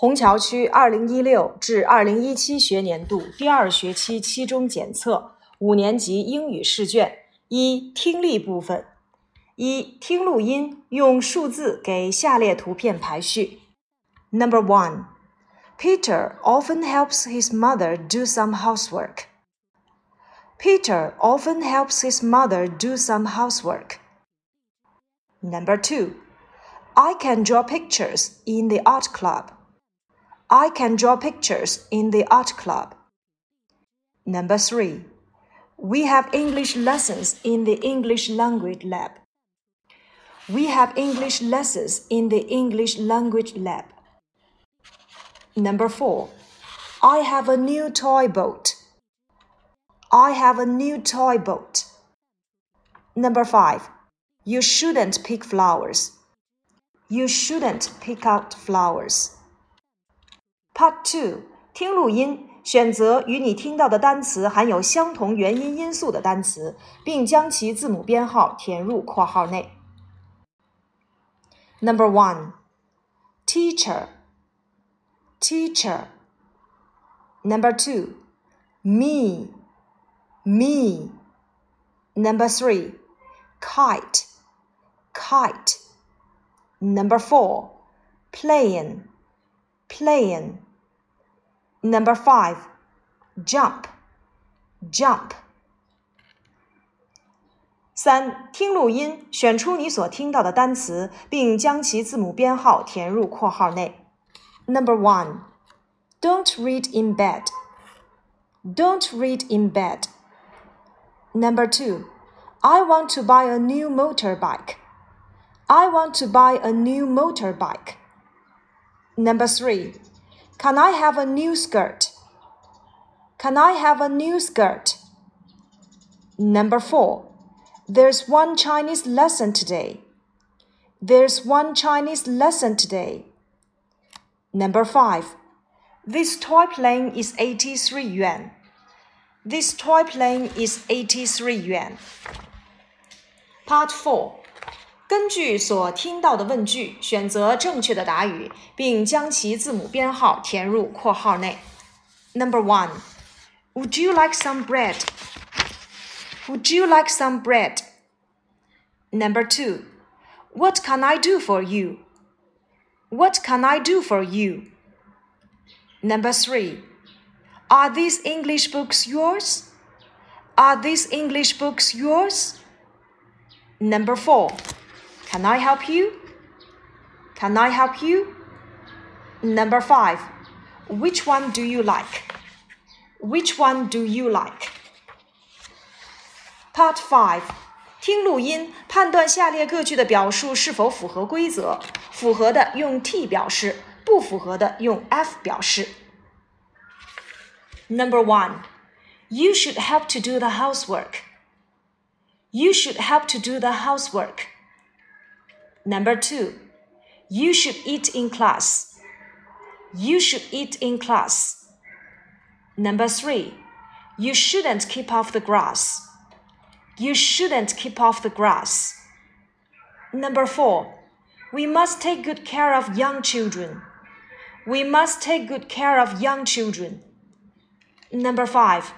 虹桥区二零一六至二零一七学年度第二学期期中检测五年级英语试卷一听力部分。一听录音，用数字给下列图片排序。Number one, Peter often helps his mother do some housework. Peter often helps his mother do some housework. Number two, I can draw pictures in the art club. I can draw pictures in the art club. Number three, we have English lessons in the English language lab. We have English lessons in the English language lab. Number four, I have a new toy boat. I have a new toy boat. Number five, you shouldn't pick flowers. You shouldn't pick out flowers. Part Two 听录音，选择与你听到的单词含有相同元音音素的单词，并将其字母编号填入括号内。Number one, teacher, teacher. Number two, me, me. Number three, kite, kite. Number four, playing, playing. Number five, jump, jump. 三听录音，选出你所听到的单词，并将其字母编号填入括号内。Number one, don't read in bed. Don't read in bed. Number two, I want to buy a new motorbike. I want to buy a new motorbike. Number three can I have a new skirt? Can I have a new skirt? Number four, there's one Chinese lesson today. There's one Chinese lesson today. Number five. This toy plane is 83 yuan. This toy plane is 83 yuan. Part 4. 根据所听到的问句，选择正确的答语，并将其字母编号填入括号内。Number one, Would you like some bread? Would you like some bread? Number two, What can I do for you? What can I do for you? Number three, Are these English books yours? Are these English books yours? Number four, can I help you? Can I help you? Number five. Which one do you like? Which one do you like? Part five. 听录音，判断下列各句的表述是否符合规则。符合的用 T 表示，不符合的用 F 表示。Number one, you should help to do the housework. You should help to do the housework. Number two, you should eat in class. You should eat in class. Number three, you shouldn't keep off the grass. You shouldn't keep off the grass. Number four, we must take good care of young children. We must take good care of young children. Number five,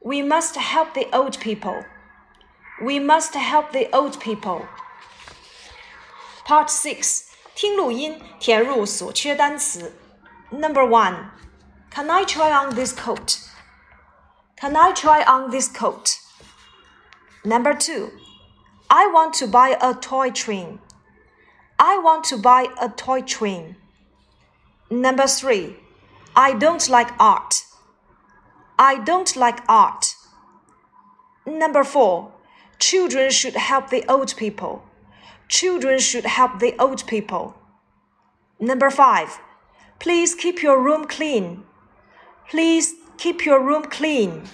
we must help the old people. We must help the old people. Part Six 听录音，填入所缺单词。Number one, Can I try on this coat? Can I try on this coat? Number two, I want to buy a toy train. I want to buy a toy train. Number three, I don't like art. I don't like art. Number four, children should help the old people. Children should help the old people. Number five, please keep your room clean. Please keep your room clean.